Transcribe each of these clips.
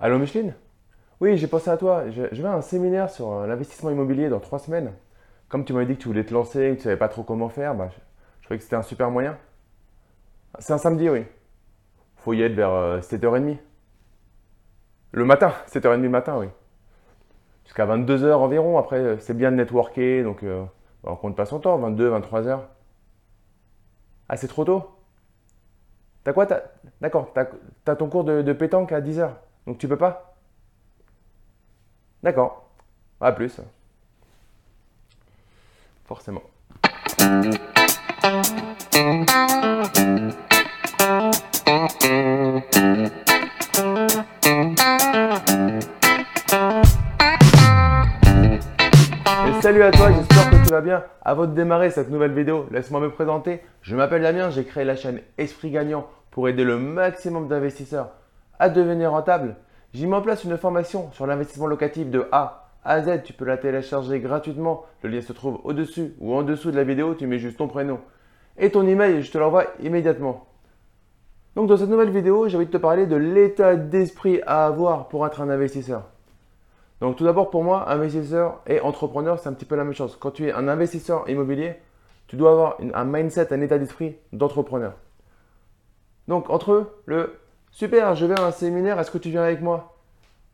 Allô Micheline? Oui, j'ai pensé à toi. Je, vais à un séminaire sur euh, l'investissement immobilier dans trois semaines. Comme tu m'avais dit que tu voulais te lancer, que tu ne savais pas trop comment faire, bah, je, trouvais que c'était un super moyen. C'est un samedi, oui. faut y être vers euh, 7h30. Le matin, 7h30 le matin, oui. Jusqu'à 22h environ. Après, euh, c'est bien de networker, donc euh, bah, on compte pas son temps, 22, 23h. Ah, c'est trop tôt? T'as quoi? D'accord, t'as t'as ton cours de, de pétanque à 10h, donc tu peux pas? D'accord. À plus. Forcément. Salut à toi, j'espère que tu vas bien. Avant de démarrer cette nouvelle vidéo, laisse-moi me présenter. Je m'appelle Damien, j'ai créé la chaîne Esprit Gagnant pour aider le maximum d'investisseurs à devenir rentables. J'ai mis en place une formation sur l'investissement locatif de A à Z. Tu peux la télécharger gratuitement. Le lien se trouve au-dessus ou en dessous de la vidéo. Tu mets juste ton prénom et ton email et je te l'envoie immédiatement. Donc dans cette nouvelle vidéo, j'ai envie de te parler de l'état d'esprit à avoir pour être un investisseur. Donc tout d'abord pour moi, investisseur et entrepreneur, c'est un petit peu la même chose. Quand tu es un investisseur immobilier, tu dois avoir un mindset, un état d'esprit d'entrepreneur. Donc entre le super, je vais à un séminaire, est-ce que tu viens avec moi?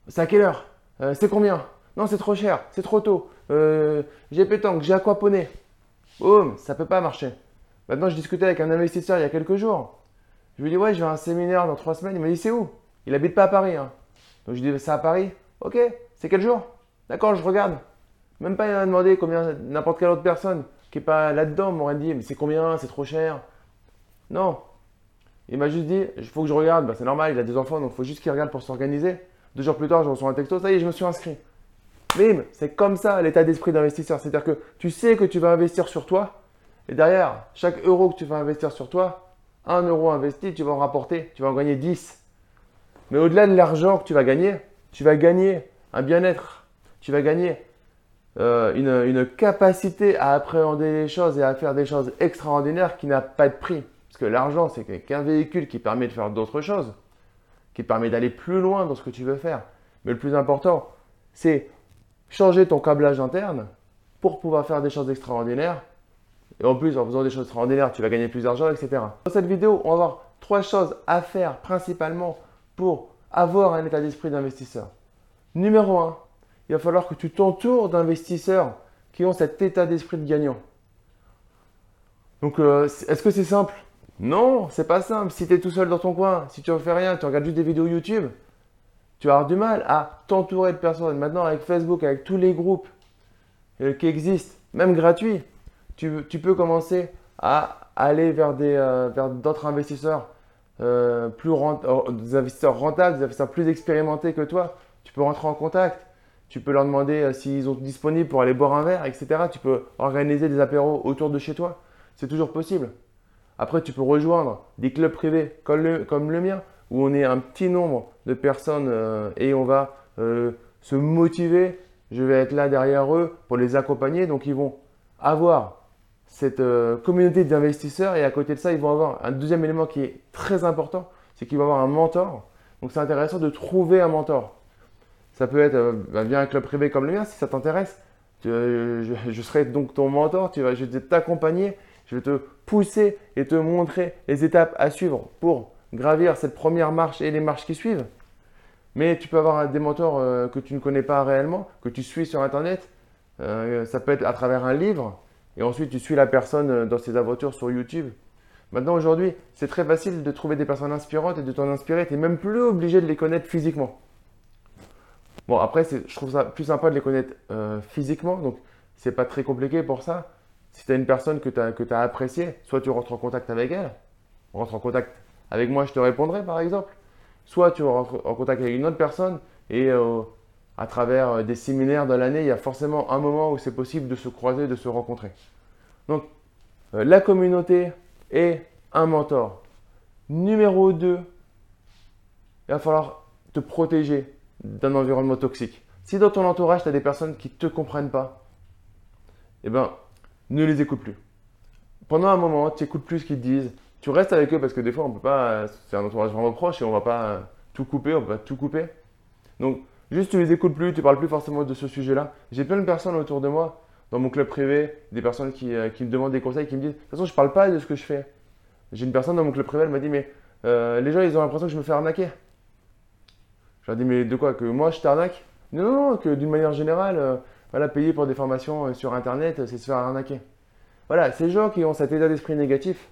C'est à quelle heure? Euh, C'est combien? Non, c'est trop cher, c'est trop tôt. Euh, j'ai pétanque, j'ai aquaponé. Boum, ça peut pas marcher. Maintenant, je discutais avec un investisseur il y a quelques jours. Je lui dis ouais, je vais à un séminaire dans trois semaines. Il m'a dit c'est où? Il habite pas à Paris. hein. Donc je lui dis c'est à Paris. Ok, c'est quel jour? D'accord, je regarde. Même pas il m'a demandé combien n'importe quelle autre personne qui est pas là-dedans m'aurait dit mais c'est combien? C'est trop cher. Non. Il m'a juste dit il faut que je regarde. Bah, c'est normal, il a des enfants donc il faut juste qu'il regarde pour s'organiser. Deux jours plus tard, je reçois un texto. Ça y est, je me suis inscrit. Bim, c'est comme ça l'état d'esprit d'investisseur. C'est-à-dire que tu sais que tu vas investir sur toi et derrière, chaque euro que tu vas investir sur toi, un euro investi, tu vas en rapporter, tu vas en gagner 10. Mais au-delà de l'argent que tu vas gagner, tu vas gagner un bien-être, tu vas gagner euh, une, une capacité à appréhender les choses et à faire des choses extraordinaires qui n'a pas de prix. Que l'argent, c'est qu'un véhicule qui permet de faire d'autres choses, qui permet d'aller plus loin dans ce que tu veux faire. Mais le plus important, c'est changer ton câblage interne pour pouvoir faire des choses extraordinaires et en plus, en faisant des choses extraordinaires, tu vas gagner plus d'argent, etc. Dans cette vidéo, on va voir trois choses à faire principalement pour avoir un état d'esprit d'investisseur. Numéro 1, il va falloir que tu t'entoures d'investisseurs qui ont cet état d'esprit de gagnant. Donc, euh, est-ce que c'est simple? Non, c'est pas simple. Si tu es tout seul dans ton coin, si tu ne fais rien, tu regardes juste des vidéos YouTube, tu vas du mal à t'entourer de personnes. Maintenant, avec Facebook, avec tous les groupes euh, qui existent, même gratuits, tu, peux commencer à aller vers euh, d'autres investisseurs euh, plus des investisseurs rentables, des investisseurs plus expérimentés que toi. Tu peux rentrer en contact. Tu peux leur demander s'ils sont disponibles pour aller boire un verre, etc. Tu peux organiser des apéros autour de chez toi. C'est toujours possible. Après, tu peux rejoindre des clubs privés comme le, comme le mien, où on est un petit nombre de personnes euh, et on va euh, se motiver. Je vais être là derrière eux pour les accompagner. Donc, ils vont avoir cette euh, communauté d'investisseurs et à côté de ça, ils vont avoir un deuxième élément qui est très important, c'est qu'ils vont avoir un mentor. Donc c'est intéressant de trouver un mentor. Ça peut être bah, via un club privé comme le mien si ça t'intéresse. Je serai donc ton mentor, tu vas, je vais t'accompagner, je vais te pousser et te montrer les étapes à suivre pour gravir cette première marche et les marches qui suivent. Mais tu peux avoir des mentors euh, que tu ne connais pas réellement, que tu suis sur Internet. Euh, ça peut être à travers un livre, et ensuite tu suis la personne euh, dans ses aventures sur YouTube. Maintenant, aujourd'hui, c'est très facile de trouver des personnes inspirantes et de t'en inspirer. Tu n'es même plus obligé de les connaître physiquement. Bon, après, je trouve ça plus sympa de les connaître physiquement, donc c'est pas très compliqué pour ça. Si tu as une personne que tu as, appréciée, soit tu rentres en contact avec elle, rentre en contact avec moi, je te répondrai par exemple. Soit tu rentres en contact avec une autre personne et euh, à travers euh, des séminaires dans l'année, il y a forcément un moment où c'est possible de se croiser, de se rencontrer. Donc, euh, la communauté et un mentor. Numéro 2, il va falloir te protéger d'un environnement toxique. Si dans ton entourage, tu as des personnes qui ne te comprennent pas, eh ben, ne les écoute plus. Pendant un moment, tu n'écoutes plus ce qu'ils te disent. Tu restes avec eux parce que des fois, on peut pas. C'est un entourage vraiment proche et on va pas euh, tout couper, on peut pas tout couper. Donc, juste tu les écoutes plus, tu parles plus forcément de ce sujet-là. J'ai plein de personnes autour de moi, dans mon club privé, des personnes qui, euh, me demandent des conseils, qui me disent, de toute façon, je parle pas de ce que je fais. J'ai une personne dans mon club privé, elle m'a dit, mais euh, les gens, ils ont l'impression que je me fais arnaquer. Je leur dit, mais de quoi? Que moi, je t'arnaque? Non, non, non, que d'une manière générale, voilà, payer pour des formations sur Internet, c'est se faire arnaquer. Voilà, ces gens qui ont cet état d'esprit négatif,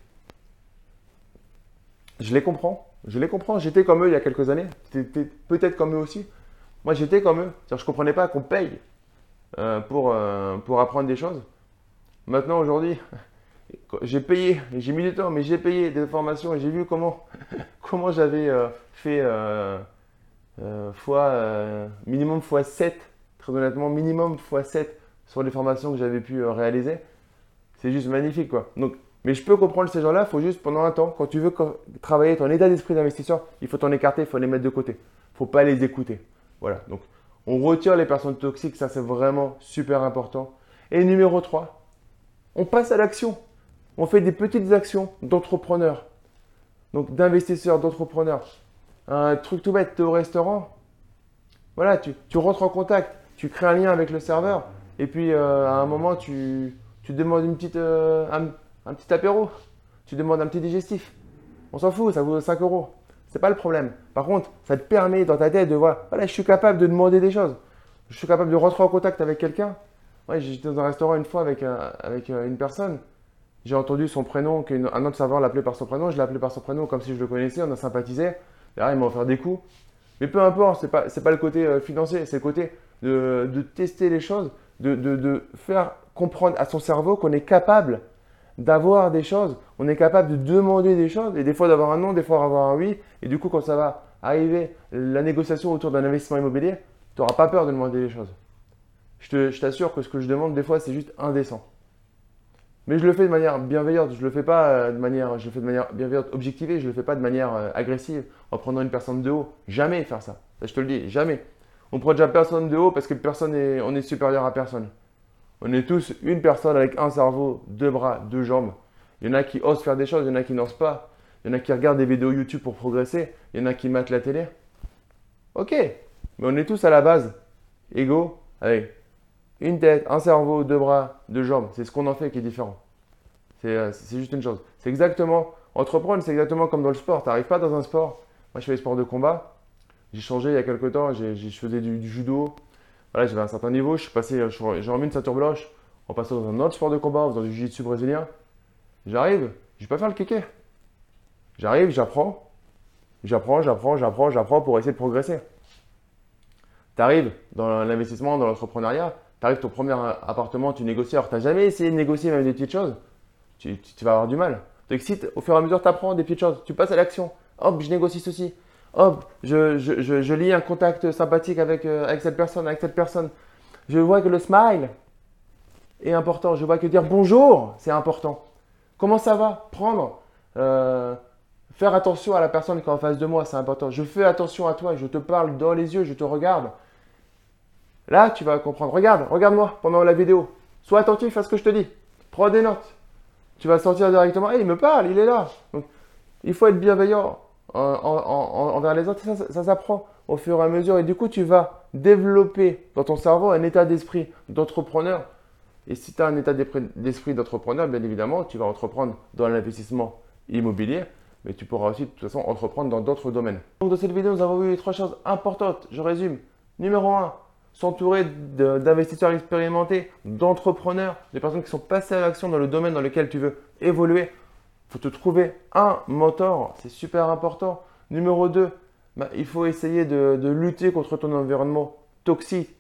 je les comprends. Je les comprends. J'étais comme eux il y a quelques années. Peut-être comme eux aussi. Moi, j'étais comme eux. Je ne comprenais pas qu'on paye euh, pour, euh, apprendre des choses. Maintenant, aujourd'hui, j'ai payé, j'ai mis du temps, mais j'ai payé des formations et j'ai vu comment, comment j'avais euh, fait minimum fois 7, honnêtement, minimum fois 7 sur les formations que j'avais pu réaliser. C'est juste magnifique, quoi. Donc, mais je peux comprendre ces gens-là, il faut juste pendant un temps, quand tu veux travailler ton état d'esprit d'investisseur, il faut t'en écarter, il faut les mettre de côté. Il ne faut pas les écouter. Voilà, donc on retire les personnes toxiques, ça c'est vraiment super important. Et numéro 3, on passe à l'action. On fait des petites actions d'entrepreneurs, donc d'investisseurs, d'entrepreneurs. Un truc tout bête, tu es au restaurant, voilà, tu, rentres en contact, tu crées un lien avec le serveur, et puis euh, à un moment, tu, demandes une petite, euh, un petit apéro, tu demandes un petit digestif. On s'en fout, ça vaut 5 euros. C'est pas le problème. Par contre, ça te permet dans ta tête de voir, voilà, je suis capable de demander des choses. Je suis capable de rentrer en contact avec quelqu'un. Ouais, j'étais dans un restaurant une fois avec, avec euh, une personne. J'ai entendu son prénom, qu'un autre serveur l'appelait par son prénom. Je l'ai appelé par son prénom comme si je le connaissais. On a sympathisé. Derrière, il m'a offert des coups. Mais peu importe, c'est pas, pas le côté financier, c'est le côté de, tester les choses, de, de faire comprendre à son cerveau qu'on est capable d'avoir des choses, on est capable de demander des choses, et des fois d'avoir un non, des fois d'avoir un oui, et du coup quand ça va arriver la négociation autour d'un investissement immobilier, tu n'auras pas peur de demander des choses. Je t'assure que ce que je demande des fois c'est juste indécent. Mais je le fais de manière bienveillante, je le fais pas euh, de manière, je le fais de manière bienveillante, objectivée, je le fais pas de manière euh, agressive, en prenant une personne de haut. Jamais faire ça. ça je te le dis, jamais. On prend déjà personne de haut parce que personne est, on est supérieur à personne. On est tous une personne avec un cerveau, deux bras, deux jambes. Il y en a qui osent faire des choses, il y en a qui n'osent pas. Il y en a qui regardent des vidéos YouTube pour progresser, il y en a qui matent la télé. Ok, mais on est tous à la base égaux avec une tête, un cerveau, deux bras, deux jambes. C'est ce qu'on en fait qui est différent. C'est euh, juste une chose. C'est exactement, entreprendre, c'est exactement comme dans le sport. Tu n'arrives pas dans un sport. Moi, je fais des sports de combat. J'ai changé il y a quelques temps. Je faisais du judo, voilà, j'avais un certain niveau, je suis passé, j'ai remis une ceinture blanche en passant dans un autre sport de combat, en faisant du jiu-jitsu brésilien. J'arrive, je vais pas faire le kéké. J'arrive, j'apprends, j'apprends, j'apprends, j'apprends, j'apprends pour essayer de progresser. Tu arrives dans l'investissement, dans l'entrepreneuriat, tu arrives ton premier appartement, tu négocies. Alors, tu n'as jamais essayé de négocier même des petites choses, tu, vas avoir du mal. Donc, si au fur et à mesure, tu apprends des petites choses, tu passes à l'action. Hop, je négocie ceci hop, je, lis un contact sympathique avec, euh, avec cette personne, avec cette personne. Je vois que le smile est important. Je vois que dire bonjour, c'est important. Comment ça va? Prendre, euh, faire attention à la personne qui est en face de moi, c'est important. Je fais attention à toi, je te parle dans les yeux, je te regarde. Là, tu vas comprendre. Regarde, regarde-moi pendant la vidéo. Sois attentif à ce que je te dis. Prends des notes. Tu vas sentir directement, hey, il me parle, il est là. Il faut être bienveillant envers les autres, ça, s'apprend au fur et à mesure. Et du coup, tu vas développer dans ton cerveau un état d'esprit d'entrepreneur. Et si tu as un état d'esprit d'entrepreneur, bien évidemment, tu vas entreprendre dans l'investissement immobilier, mais tu pourras aussi de toute façon entreprendre dans d'autres domaines. Donc dans cette vidéo, nous avons vu trois choses importantes. Je résume. Numéro 1, s'entourer d'investisseurs expérimentés, d'entrepreneurs, de personnes qui sont passées à l'action dans le domaine dans lequel tu veux évoluer faut te trouver un mentor, c'est super important. Numéro 2, bah, il faut essayer de, lutter contre ton environnement toxique,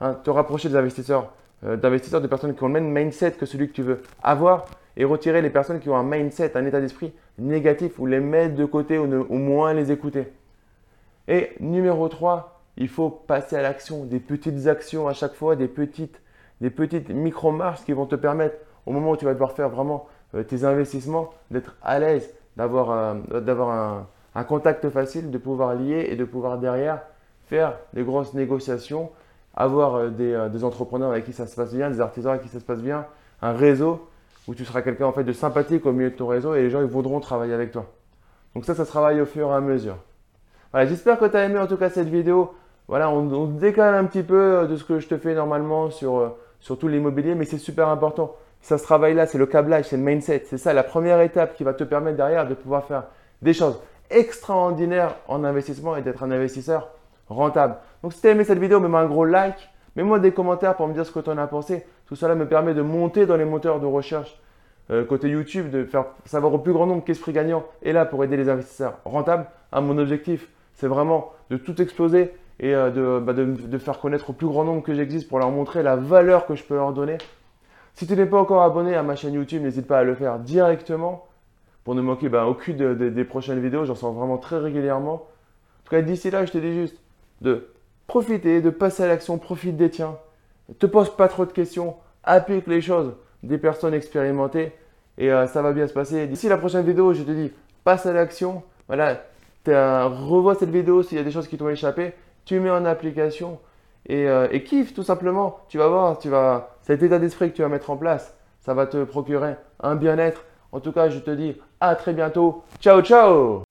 hein, te rapprocher des investisseurs, euh, d'investisseurs, personnes qui ont le même mindset que celui que tu veux avoir et retirer les personnes qui ont un mindset, un état d'esprit négatif ou les mettre de côté ou au moins les écouter. Et numéro 3, il faut passer à l'action, des petites actions à chaque fois, des petites, des petites micro-marches qui vont te permettre, au moment où tu vas devoir faire vraiment tes investissements, d'être à l'aise, d'avoir un, un, contact facile, de pouvoir lier et de pouvoir derrière faire des grosses négociations, avoir euh, des, euh, des, entrepreneurs avec qui ça se passe bien, des artisans avec qui ça se passe bien, un réseau où tu seras quelqu'un en fait de sympathique au milieu de ton réseau et les gens ils voudront travailler avec toi. Donc ça, ça se travaille au fur et à mesure. Voilà, j'espère que tu as aimé en tout cas cette vidéo. voilà, on, on décale un petit peu de ce que je te fais normalement sur, sur tout l'immobilier, mais c'est super important. Ça se travaille là, c'est le câblage, c'est le mindset. C'est ça la première étape qui va te permettre derrière de pouvoir faire des choses extraordinaires en investissement et d'être un investisseur rentable. Donc si tu as aimé cette vidéo, mets-moi un gros like, mets-moi des commentaires pour me dire ce que tu en as pensé. Tout cela me permet de monter dans les moteurs de recherche euh, côté YouTube, de faire savoir au plus grand nombre qu'Esprit Gagnant est là pour aider les investisseurs rentables. Hein, mon objectif, c'est vraiment de tout exploser et euh, bah, de, de, faire connaître au plus grand nombre que j'existe pour leur montrer la valeur que je peux leur donner si tu n'es pas encore abonné à ma chaîne YouTube, n'hésite pas à le faire directement pour ne manquer ben, aucune des prochaines vidéos. J'en sors vraiment très régulièrement. En tout cas, d'ici là, je te dis juste de profiter, de passer à l'action, profite des tiens. Ne te pose pas trop de questions, applique les choses des personnes expérimentées et euh, ça va bien se passer. D'ici la prochaine vidéo, je te dis passe à l'action. Voilà, revois cette vidéo s'il y a des choses qui t'ont échappé, tu mets en application euh, et, kiffe tout simplement. Tu vas voir, tu vas, cet état d'esprit que tu vas mettre en place, ça va te procurer un bien-être. En tout cas, je te dis à très bientôt. Ciao, ciao